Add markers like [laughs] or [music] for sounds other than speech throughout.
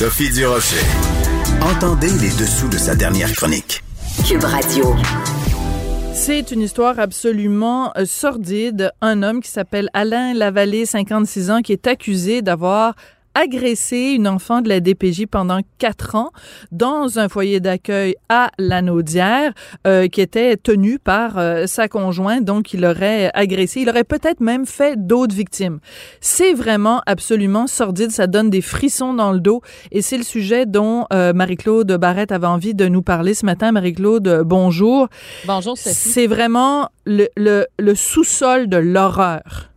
Sophie Durocher. Entendez les dessous de sa dernière chronique. Cube Radio. C'est une histoire absolument euh, sordide. Un homme qui s'appelle Alain Lavallée, 56 ans, qui est accusé d'avoir agressé une enfant de la DPJ pendant quatre ans dans un foyer d'accueil à Lanaudière euh, qui était tenu par euh, sa conjointe. Donc il aurait agressé. Il aurait peut-être même fait d'autres victimes. C'est vraiment absolument sordide. Ça donne des frissons dans le dos. Et c'est le sujet dont euh, Marie-Claude Barrette avait envie de nous parler ce matin. Marie-Claude bonjour. Bonjour Sophie. c'est vraiment le, le, le sous-sol de l'horreur.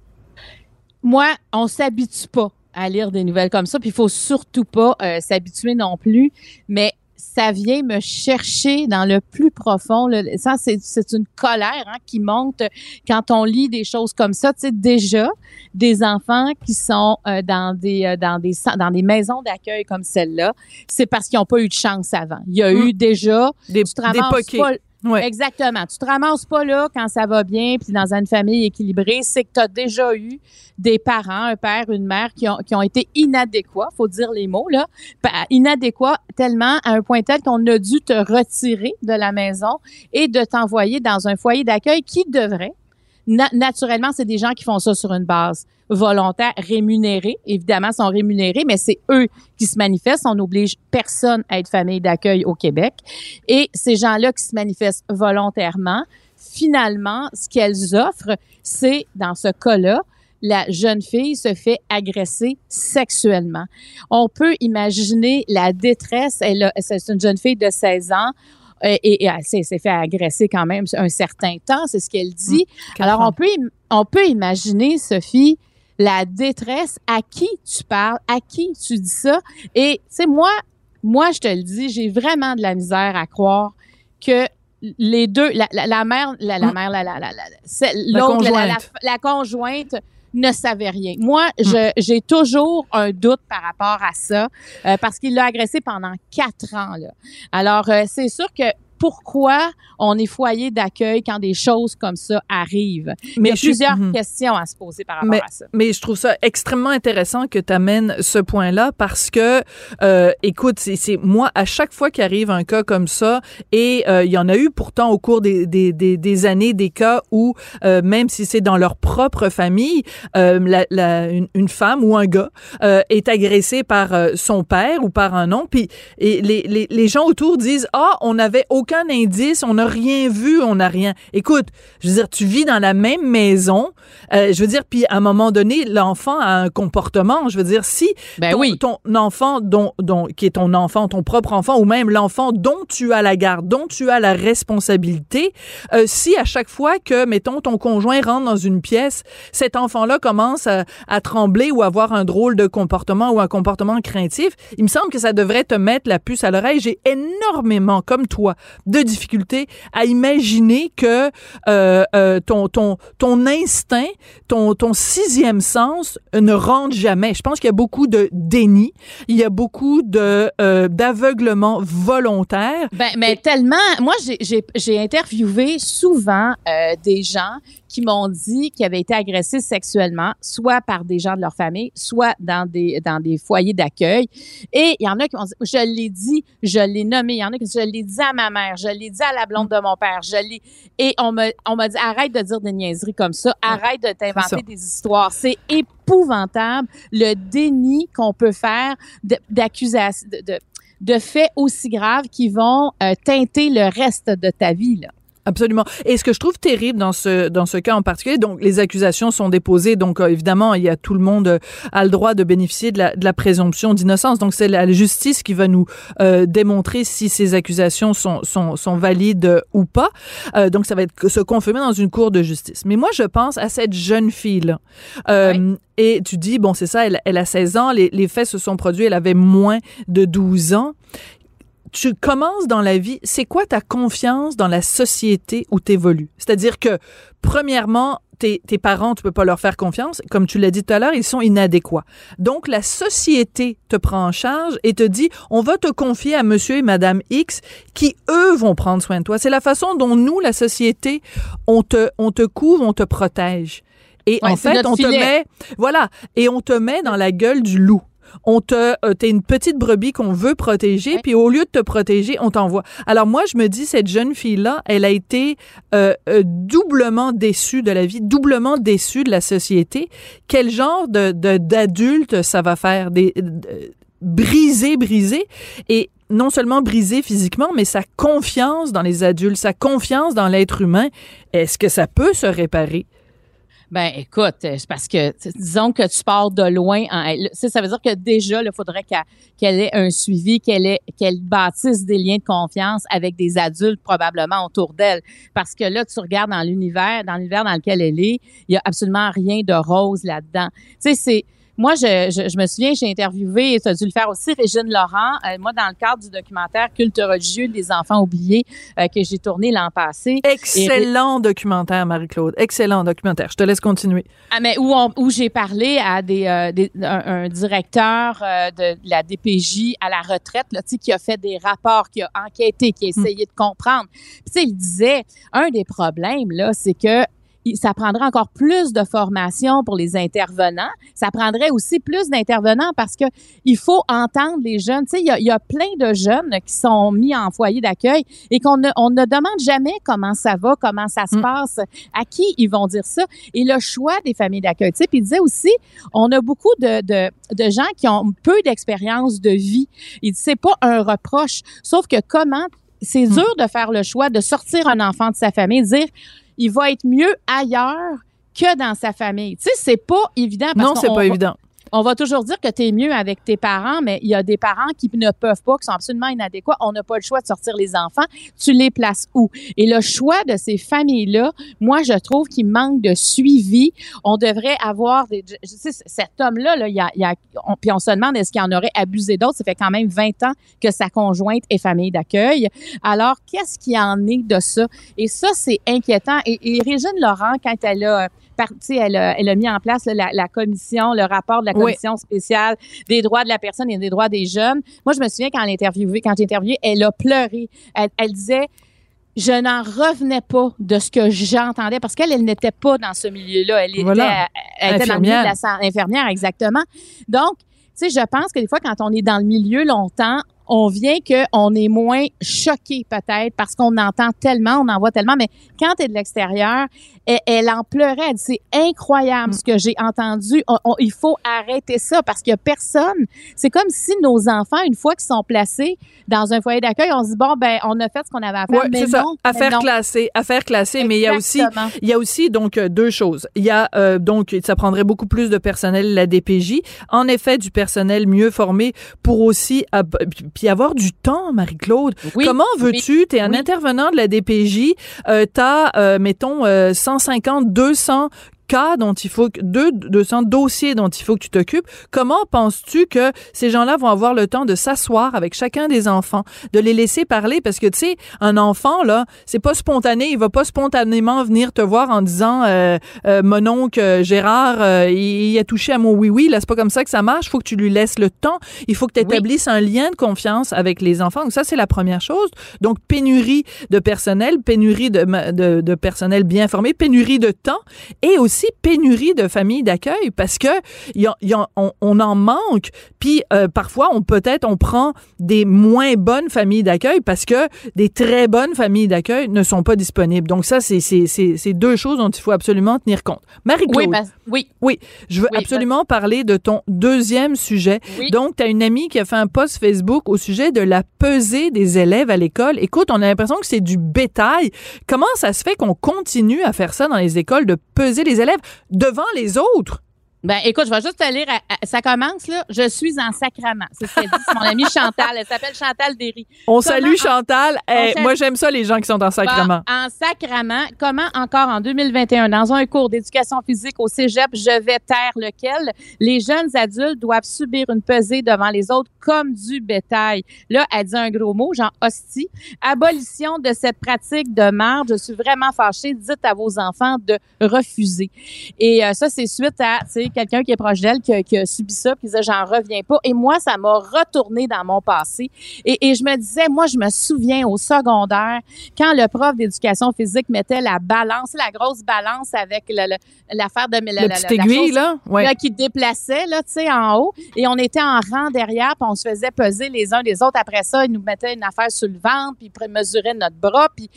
Moi on s'habitue pas à lire des nouvelles comme ça. Puis il faut surtout pas euh, s'habituer non plus. Mais ça vient me chercher dans le plus profond. Ça, c'est une colère hein, qui monte quand on lit des choses comme ça. Tu sais, déjà, des enfants qui sont euh, dans des euh, dans des dans des maisons d'accueil comme celle-là, c'est parce qu'ils n'ont pas eu de chance avant. Il y a eu mmh. déjà des, tu des Ouais. Exactement. Tu te ramasses pas là quand ça va bien, puis dans une famille équilibrée, c'est que tu as déjà eu des parents, un père, une mère qui ont, qui ont été inadéquats, faut dire les mots là, inadéquats tellement à un point tel qu'on a dû te retirer de la maison et de t'envoyer dans un foyer d'accueil qui devrait naturellement, c'est des gens qui font ça sur une base volontaire, rémunérée. Évidemment, sont rémunérés, mais c'est eux qui se manifestent. On n'oblige personne à être famille d'accueil au Québec. Et ces gens-là qui se manifestent volontairement, finalement, ce qu'elles offrent, c'est, dans ce cas-là, la jeune fille se fait agresser sexuellement. On peut imaginer la détresse. C'est une jeune fille de 16 ans. Euh, et, elle s'est fait agresser quand même un certain temps, c'est ce qu'elle dit. Mmh, Alors, on peut, on peut imaginer, Sophie, la détresse, à qui tu parles, à qui tu dis ça? Et, tu sais, moi, moi, je te le dis, j'ai vraiment de la misère à croire que les deux, la, mère, la, la mmh. mère, la, la, la, la, la, conjointe ne savait rien. Moi, hmm. j'ai toujours un doute par rapport à ça euh, parce qu'il l'a agressé pendant quatre ans. Là. Alors, euh, c'est sûr que pourquoi on est foyer d'accueil quand des choses comme ça arrivent? Mais Il y a plusieurs mhm. questions à se poser par rapport à ça. Mais je trouve ça extrêmement intéressant que tu amènes ce point-là parce que, euh, écoute, c'est moi, à chaque fois qu'il arrive un cas comme ça, et euh, il y en a eu pourtant au cours des, des, des, des années des cas où, euh, même si c'est dans leur propre famille, euh, la, la, une, une, femme ou un gars euh, est agressé par son père ou par un oncle, puis et les, les, les gens autour disent, ah, on n'avait aucun indice, on n'a rien vu, on n'a rien. Écoute, je veux dire, tu vis dans la même maison, euh, je veux dire, puis à un moment donné, l'enfant a un comportement. Je veux dire, si ben ton, oui. ton enfant, dont, dont, qui est ton enfant, ton propre enfant, ou même l'enfant dont tu as la garde, dont tu as la responsabilité, euh, si à chaque fois que, mettons, ton conjoint rentre dans une pièce, cet enfant-là commence à, à trembler ou avoir un drôle de comportement ou un comportement craintif, il me semble que ça devrait te mettre la puce à l'oreille. J'ai énormément, comme toi, de difficulté à imaginer que euh, euh, ton, ton, ton instinct, ton, ton sixième sens ne rentre jamais. Je pense qu'il y a beaucoup de déni, il y a beaucoup de euh, d'aveuglement volontaire. Ben, mais tellement, moi j'ai interviewé souvent euh, des gens qui m'ont dit qu'ils avaient été agressés sexuellement, soit par des gens de leur famille, soit dans des, dans des foyers d'accueil. Et il y en a qui m'ont dit, je l'ai dit, je l'ai nommé. Il y en a qui je l'ai dit à ma mère, je l'ai dit à la blonde de mon père, je l'ai. Et on m'a, on m'a dit, arrête de dire des niaiseries comme ça, arrête de t'inventer des histoires. C'est épouvantable le déni qu'on peut faire d'accusations, de, de, de, faits aussi graves qui vont euh, teinter le reste de ta vie, là. Absolument. Et ce que je trouve terrible dans ce dans ce cas en particulier, donc les accusations sont déposées, donc euh, évidemment il y a tout le monde euh, a le droit de bénéficier de la, de la présomption d'innocence. Donc c'est la justice qui va nous euh, démontrer si ces accusations sont sont, sont valides ou pas. donc ça va être se confirmer dans une cour de justice. Mais moi je pense à cette jeune fille là. Et tu dis, bon, c'est ça, elle, elle, a 16 ans, les, les faits se sont produits, elle avait moins de 12 ans tu commences dans la vie, c'est quoi ta confiance dans la société où tu évolues? C'est-à-dire que, premièrement, tes, tes, parents, tu peux pas leur faire confiance. Comme tu l'as dit tout à l'heure, ils sont inadéquats. Donc, la société te prend en charge et te dit, on va te confier à monsieur et madame X qui, eux, vont prendre soin de toi. C'est la façon dont nous, la société, on te, on te couvre, on te protège. Et en fait, on te met, voilà, et on te met dans la gueule du loup on te, euh, t'es une petite brebis qu'on veut protéger, puis au lieu de te protéger, on t'envoie. Alors moi, je me dis, cette jeune fille-là, elle a été euh, euh, doublement déçue de la vie, doublement déçue de la société. Quel genre de, d'adulte ça va faire? Des, briser, briser. Et non seulement briser physiquement, mais sa confiance dans les adultes, sa confiance dans l'être humain, est-ce que ça peut se réparer? Ben, écoute, c'est parce que, disons que tu pars de loin. Ça veut dire que déjà, il faudrait qu'elle ait un suivi, qu'elle ait, qu'elle bâtisse des liens de confiance avec des adultes probablement autour d'elle. Parce que là, tu regardes dans l'univers, dans l'univers dans lequel elle est, il y a absolument rien de rose là-dedans. Tu sais, c'est, moi, je, je, je me souviens, j'ai interviewé, tu as dû le faire aussi, Régine Laurent, euh, moi, dans le cadre du documentaire Culte religieux des enfants oubliés euh, que j'ai tourné l'an passé. Excellent documentaire, Marie-Claude. Excellent documentaire. Je te laisse continuer. Ah, mais où, où j'ai parlé à des, euh, des un, directeur de la DPJ à la retraite, là, qui a fait des rapports, qui a enquêté, qui a hmm. essayé de comprendre. Puis, il disait, un des problèmes, là, c'est que ça prendrait encore plus de formation pour les intervenants. Ça prendrait aussi plus d'intervenants parce que il faut entendre les jeunes. Tu sais, il y a, y a, plein de jeunes qui sont mis en foyer d'accueil et qu'on ne, on ne demande jamais comment ça va, comment ça se mm. passe, à qui ils vont dire ça. Et le choix des familles d'accueil. Tu sais, puis il disait aussi, on a beaucoup de, de, de gens qui ont peu d'expérience de vie. Il dit, c'est pas un reproche, sauf que comment c'est mm. dur de faire le choix de sortir un enfant de sa famille, dire il va être mieux ailleurs que dans sa famille. Tu sais, c'est pas évident. Parce non, c'est pas évident on va toujours dire que tu es mieux avec tes parents, mais il y a des parents qui ne peuvent pas, qui sont absolument inadéquats. On n'a pas le choix de sortir les enfants. Tu les places où? Et le choix de ces familles-là, moi, je trouve qu'il manque de suivi. On devrait avoir des, je sais, cet homme-là, là, il y a, il y a on, puis on se demande est-ce qu'il en aurait abusé d'autres? Ça fait quand même 20 ans que sa conjointe est famille d'accueil. Alors, qu'est-ce qui en est de ça? Et ça, c'est inquiétant. Et, et Régine Laurent, quand elle a elle a, elle a mis en place la, commission, le rapport de la commission spéciale des droits de la personne et des droits des jeunes. Moi, je me souviens quand elle quand j'ai interviewé, elle a pleuré. Elle, disait je n'en revenais pas de ce que j'entendais parce qu'elle, elle, n'était pas dans ce milieu-là. Elle, était, elle était dans le milieu de la infirmière, exactement. Donc, tu sais, je pense que des fois, quand on est dans le milieu longtemps, on vient qu'on est moins choqué peut-être parce qu'on entend tellement, on en voit tellement, mais quand tu es de l'extérieur, elle, en pleurait, elle dit c'est incroyable mm. ce que j'ai entendu, il faut arrêter ça parce qu'il y a personne. C'est comme si nos enfants, une fois qu'ils sont placés dans un foyer d'accueil, on se dit bon ben on a fait ce qu'on avait à faire, mais ça. non, affaire classée, affaire classée, mais il y a aussi il y a aussi donc euh, deux choses. Il y a euh, donc ça prendrait beaucoup plus de personnel la DPJ, en effet du personnel mieux formé pour aussi puis avoir du temps, Marie-Claude. Comment veux-tu, tu es un intervenant de la DPJ, euh, tu as, euh, mettons, 150, euh, 200 cas dont il faut deux, 200 dossiers dont il faut que tu t'occupes, comment penses-tu que ces gens-là vont avoir le temps de s'asseoir avec chacun des enfants, de les laisser parler? Parce que tu sais, un enfant là, c'est pas spontané, il va pas spontanément venir te voir en disant euh, euh mon oncle euh, Gérard, euh, il, a touché à mon oui oui, là c'est pas comme ça que ça marche, il faut que tu lui laisses le temps, il faut que tu établisses un lien de confiance avec les enfants. Donc ça c'est la première chose. Donc pénurie de personnel, pénurie de, de, de personnel bien formé, pénurie de temps et aussi aussi pénurie de familles d'accueil parce que y a, y a, on, on, en manque. Puis euh, parfois, on peut-être on prend des moins bonnes familles d'accueil parce que des très bonnes familles d'accueil ne sont pas disponibles. Donc ça, c'est c'est deux choses dont il faut absolument tenir compte. Marie-Claude. Oui, oui. Oui, je veux absolument parler de ton deuxième sujet. Donc, tu as une amie qui a fait un post Facebook au sujet de la pesée des élèves à l'école. Écoute, on a l'impression que c'est du bétail. Comment ça se fait qu'on continue à faire ça dans les écoles, de peser les élèves devant les autres? Ben, écoute, je vais juste te lire. Ça commence, là. Je suis en sacrament. C'est ce qu'elle dit. C'est mon amie Chantal. Elle s'appelle Chantal Derry. On salue Chantal. Eh, moi, j'aime ça, les gens qui sont en sacrament. en sacrament. Comment encore en 2021, dans un cours d'éducation physique au cégep, je vais taire lequel? Les jeunes adultes doivent subir une pesée devant les autres comme du bétail. Là, elle dit un gros mot, genre hostie. Abolition de cette pratique de marge. Je suis vraiment fâchée. Dites à vos enfants de refuser. Et euh, ça, c'est suite à, tu sais, quelqu'un qui est proche d'elle qui, qui, a subi ça, qui disait j'en reviens pas. Et moi, ça m'a retourné dans mon passé. Et, et, je me disais, moi, je me souviens au secondaire quand le prof d'éducation physique mettait la balance, la grosse balance avec l'affaire de la, la, petite aiguille là, ouais. là, qui déplaçait là, tu sais, en haut. Et on était en rang derrière, puis on se faisait peser les uns les autres. Après ça, ils nous mettaient une affaire sur le ventre, puis ils mesuraient notre bras. Puis...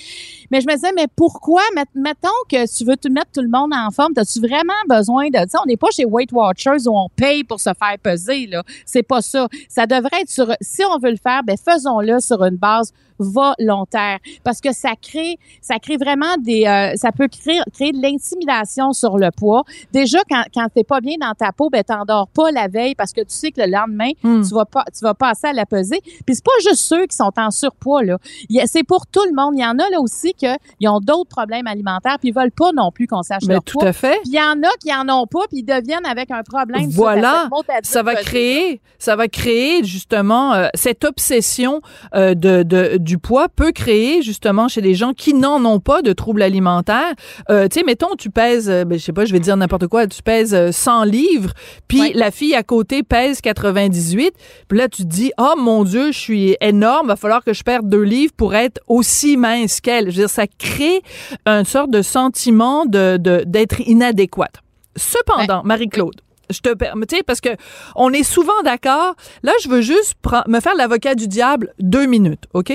Mais je me disais, mais pourquoi, mettons que tu veux te mettre tout le monde en forme, as-tu vraiment besoin de ça? On n'est pas chez Weight Watchers où on paye pour se faire peser. Là, c'est pas ça. Ça devrait être sur. Si on veut le faire, ben faisons-le sur une base volontaire parce que ça crée ça crée vraiment des euh, ça peut créer créer de l'intimidation sur le poids. Déjà quand quand t'es pas bien dans ta peau, ben t'endors pas la veille parce que tu sais que le lendemain hmm. tu vas pas tu vas passer à la pesée. Puis c'est pas juste ceux qui sont en surpoids là. C'est pour tout le monde. Il y en a là aussi que ils ont d'autres problèmes alimentaires puis ils veulent pas non plus qu'on sache Mais leur tout à fait. Puis il y en a qui en ont pas puis ils deviennent avec un problème. Voilà. Ça va créer ça va créer justement euh, cette obsession euh, de, de du poids peut créer justement chez les gens qui n'en ont pas de troubles alimentaires. Euh, tu sais, mettons, tu pèses, euh, ben, je sais pas, je vais dire n'importe quoi, tu pèses 100 euh, livres, puis la fille à côté pèse 98, puis là tu te dis, oh mon Dieu, je suis énorme, va falloir que je perde deux livres pour être aussi mince qu'elle. Je veux dire, ça crée une sorte de sentiment de d'être inadéquate. Cependant, Marie-Claude, je te permets, parce que on est souvent d'accord. Là, je veux juste me faire l'avocat du diable deux minutes, OK?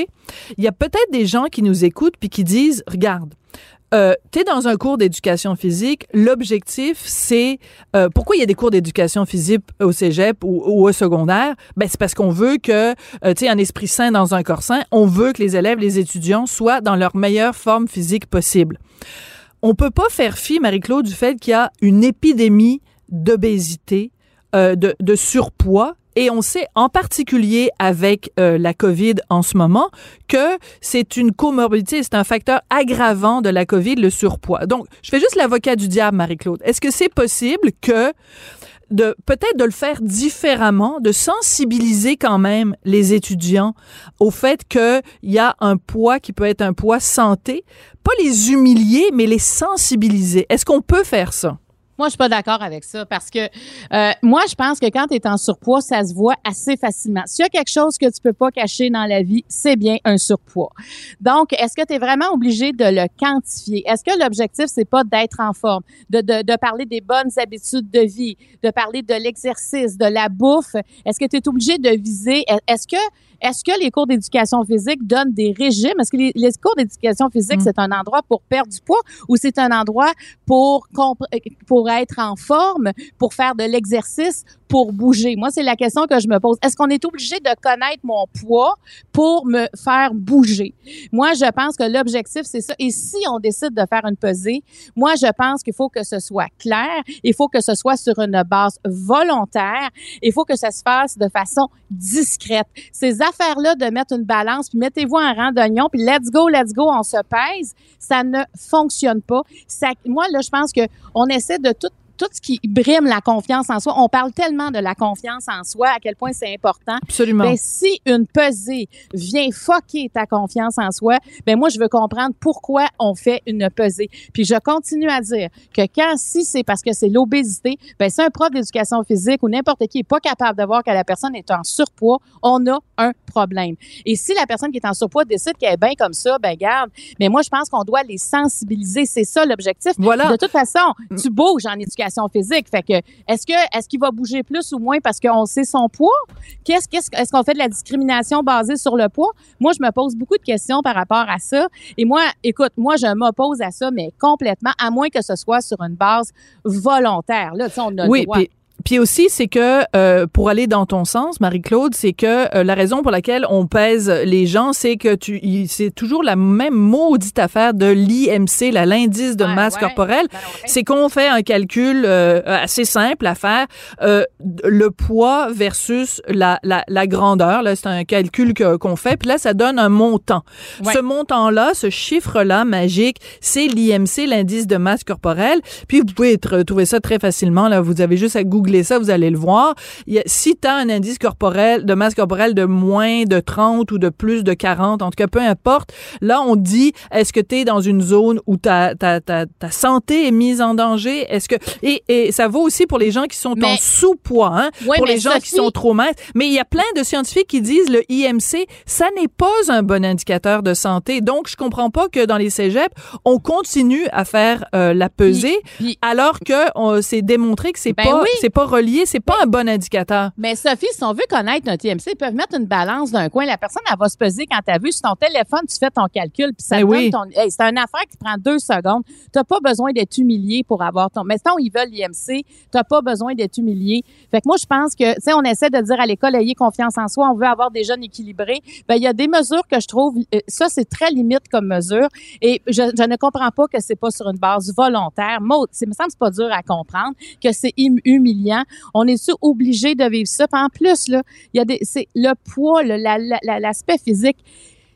Il y a peut-être des gens qui nous écoutent puis qui disent, regarde, euh, tu es dans un cours d'éducation physique, l'objectif c'est euh, pourquoi il y a des cours d'éducation physique au cégep ou, au secondaire? Ben c'est parce qu'on veut que euh, tu un esprit sain dans un corps sain, on veut que les élèves, les étudiants soient dans leur meilleure forme physique possible. On peut pas faire fi Marie-Claude du fait qu'il y a une épidémie d'obésité, euh, de, de, surpoids. Et on sait en particulier avec euh, la COVID en ce moment que c'est une comorbidité, c'est un facteur aggravant de la COVID, le surpoids. Donc, je fais juste l'avocat du diable, Marie-Claude. Est-ce que c'est possible que de peut-être de le faire différemment, de sensibiliser quand même les étudiants au fait qu'il y a un poids qui peut être un poids santé, pas les humilier, mais les sensibiliser. Est-ce qu'on peut faire ça? Moi, je suis pas d'accord avec ça parce que euh, moi, je pense que quand tu es en surpoids, ça se voit assez facilement. S'il y a quelque chose que tu peux pas cacher dans la vie, c'est bien un surpoids. Donc, est-ce que tu es vraiment obligé de le quantifier? Est-ce que l'objectif, c'est pas d'être en forme, de, de, de, parler des bonnes habitudes de vie, de parler de l'exercice, de la bouffe? Est-ce que tu es obligé de viser? Est-ce que est-ce que les cours d'éducation physique donnent des régimes? Est-ce que les, cours d'éducation physique, mm. c'est un endroit pour perdre du poids ou c'est un endroit pour, pour être en forme, pour faire de l'exercice, pour bouger? Moi, c'est la question que je me pose. Est-ce qu'on est obligé de connaître mon poids pour me faire bouger? Moi, je pense que l'objectif, c'est ça. Et si on décide de faire une pesée, moi, je pense qu'il faut que ce soit clair. Il faut que ce soit sur une base volontaire. Il faut que ça se fasse de façon discrète. Ces affaire-là de mettre une balance, puis mettez-vous un rang d'oignon, puis let's go, let's go, on se pèse, ça ne fonctionne pas. Ça, moi, là, je pense que on essaie de tout tout ce qui brime la confiance en soi. On parle tellement de la confiance en soi, à quel point c'est important. Absolument. Ben, si une pesée vient foquer ta confiance en soi, ben moi, je veux comprendre pourquoi on fait une pesée. Puis je continue à dire que quand, si c'est parce que c'est l'obésité, ben c'est un prof d'éducation physique ou n'importe qui est pas capable de voir que la personne est en surpoids, on a un problème. Et si la personne qui est en surpoids décide qu'elle est bien comme ça, ben garde. Mais moi, je pense qu'on doit les sensibiliser. C'est ça l'objectif. Voilà. De toute façon, tu bouges en éducation physique. Fait que, est-ce que, est-ce qu'il va bouger plus ou moins parce qu'on sait son poids? Qu'est-ce, qu'est-ce, est-ce qu'on fait de la discrimination basée sur le poids? Moi, je me pose beaucoup de questions par rapport à ça. Et moi, écoute, moi, je m'oppose à ça, mais complètement, à moins que ce soit sur une base volontaire. Là, tu sais, on a le Oui, droit. Puis aussi, c'est que euh, pour aller dans ton sens, Marie-Claude, c'est que euh, la raison pour laquelle on pèse les gens, c'est que tu, c'est toujours la même maudite affaire de l'IMC, là, l'indice de Ouais, masse ouais. corporelle. Ben ouais. C'est qu'on fait un calcul euh, assez simple à faire, euh, le poids versus la, la, la grandeur. Là, c'est un calcul que- qu'on fait. Puis là, ça donne un montant. Ce montant-là, ce chiffre-là magique, c'est l'IMC, l'indice de masse corporelle. Puis vous pouvez tr- trouver ça très facilement. Là, vous avez juste à googler ça, vous allez le voir. Il y a, si tu as un indice corporel de masse corporelle de moins de 30 ou de plus de 40, en tout cas peu importe, là on dit est-ce que tu es dans une zone où ta, ta, ta, ta santé est mise en danger? Est-ce que et, et ça vaut aussi pour les gens qui sont en sous-poids, hein, pour les gens qui sont trop minces. Mais il y a plein de scientifiques qui disent le IMC, ça n'est pas un bon indicateur de santé. Donc je comprends pas que dans les cégeps, on continue à faire euh, la pesée puis- alors que c'est démontré que c'est Ben pas oui. c'est pas relié, c'est pas un bon indicateur. Mais Sophie, si on veut connaître notre IMC, ils peuvent mettre une balance d'un coin. La personne, elle va se peser quand tu as vu sur ton téléphone, tu fais ton calcul, puis ça Ben te donne oui. ton. Hey, c'est une affaire qui prend deux secondes. Tu n'as pas besoin d'être humilié pour avoir ton. Mais sinon, ils veulent l'IMC, tu n'as pas besoin d'être humilié. Fait que moi, je pense que, tu sais, on essaie de dire à l'école, ayez confiance en soi, on veut avoir des jeunes équilibrés. Ben, il y a des mesures que je trouve, euh, ça, c'est très limite comme mesure. Et je, je ne comprends pas que c'est pas sur une base volontaire. Maud, c'est me semble pas dur à comprendre, que c'est hum- On est sûr obligé de vivre ça? En plus, le poids, l'aspect physique,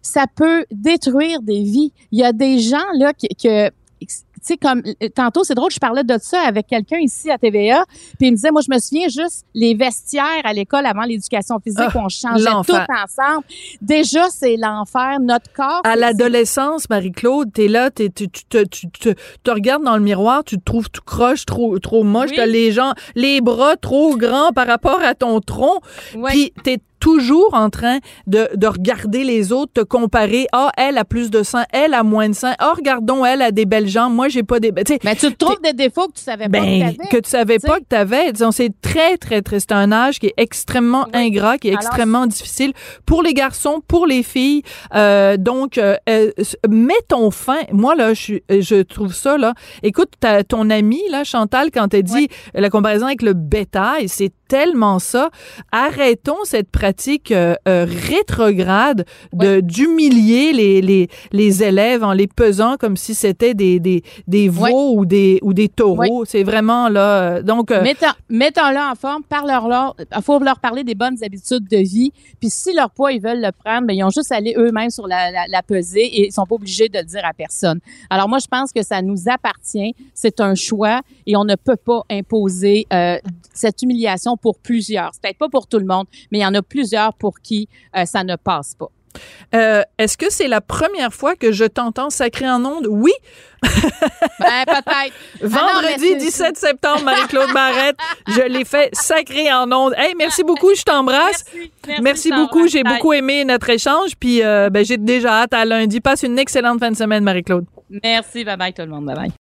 ça peut détruire des vies. Il y a des gens là qui, que tu sais, comme euh, tantôt, c'est drôle, je parlais de ça avec quelqu'un ici à TVA, puis il me disait, moi, je me souviens juste les vestiaires à l'école avant l'éducation physique, Ah, où on changeait tout ensemble. Déjà, c'est l'enfer. Notre corps. À l'adolescence, Marie-Claude, t'es là, t'es, tu, tu, tu, te- regardes dans le miroir, tu te trouves tout croche, trop, trop moche, Oui. t'as les gens, les bras trop grands par rapport à ton tronc, Ouais. puis t'es toujours en train de, de regarder les autres, te comparer. Ah, elle a plus de sang, elle a moins de sang. Ah, regardons, elle a des belles jambes, moi j'ai pas des. Mais tu te trouves des défauts que tu savais pas que ben, t'avais. que tu savais tu pas que tu avais. Disons, c'est très, très, très. C'est un âge qui est extrêmement Oui. ingrat, qui est Alors, extrêmement difficile pour les garçons, pour les filles. Euh, donc, euh, euh, mets ton fin. Moi, là, je, suis- je trouve ça, là. Écoute, ton amie, là, Chantal, quand elle dit la comparaison avec le bétail, c'est tellement ça. Arrêtons cette pratique euh, euh, rétrograde de d'humilier les, les, les élèves en les pesant comme si c'était des, des, des veaux Ouais. ou des ou des taureaux. C'est vraiment là. euh, donc euh, Mettons- Mettons-le en forme, parle-leur, il faut leur parler des bonnes habitudes de vie. Puis si leur poids, ils veulent le prendre, ben, ils ont juste à aller eux-mêmes sur la, la, la pesée et ils sont pas obligés de le dire à personne. Alors moi, je pense que ça nous appartient. C'est un choix et on ne peut pas imposer euh, cette humiliation pour plusieurs. C'est peut-être pas pour tout le monde, mais il y en a plusieurs pour qui euh, ça ne passe pas. euh, est-ce que c'est la première fois que je t'entends sacrer en ondes? Oui, [laughs] Ben, peut-être. [laughs] Ah non, vendredi mais c'est- 17 septembre, Marie-Claude Barrette, je l'ai fait sacrer en ondes. Hey, merci beaucoup, je t'embrasse. Merci, Merci, beaucoup, j'ai beaucoup aimé notre échange, puis euh, ben, j'ai déjà hâte à lundi. Passe une excellente fin de semaine, Marie-Claude. Merci, bye bye tout le monde, bye bye.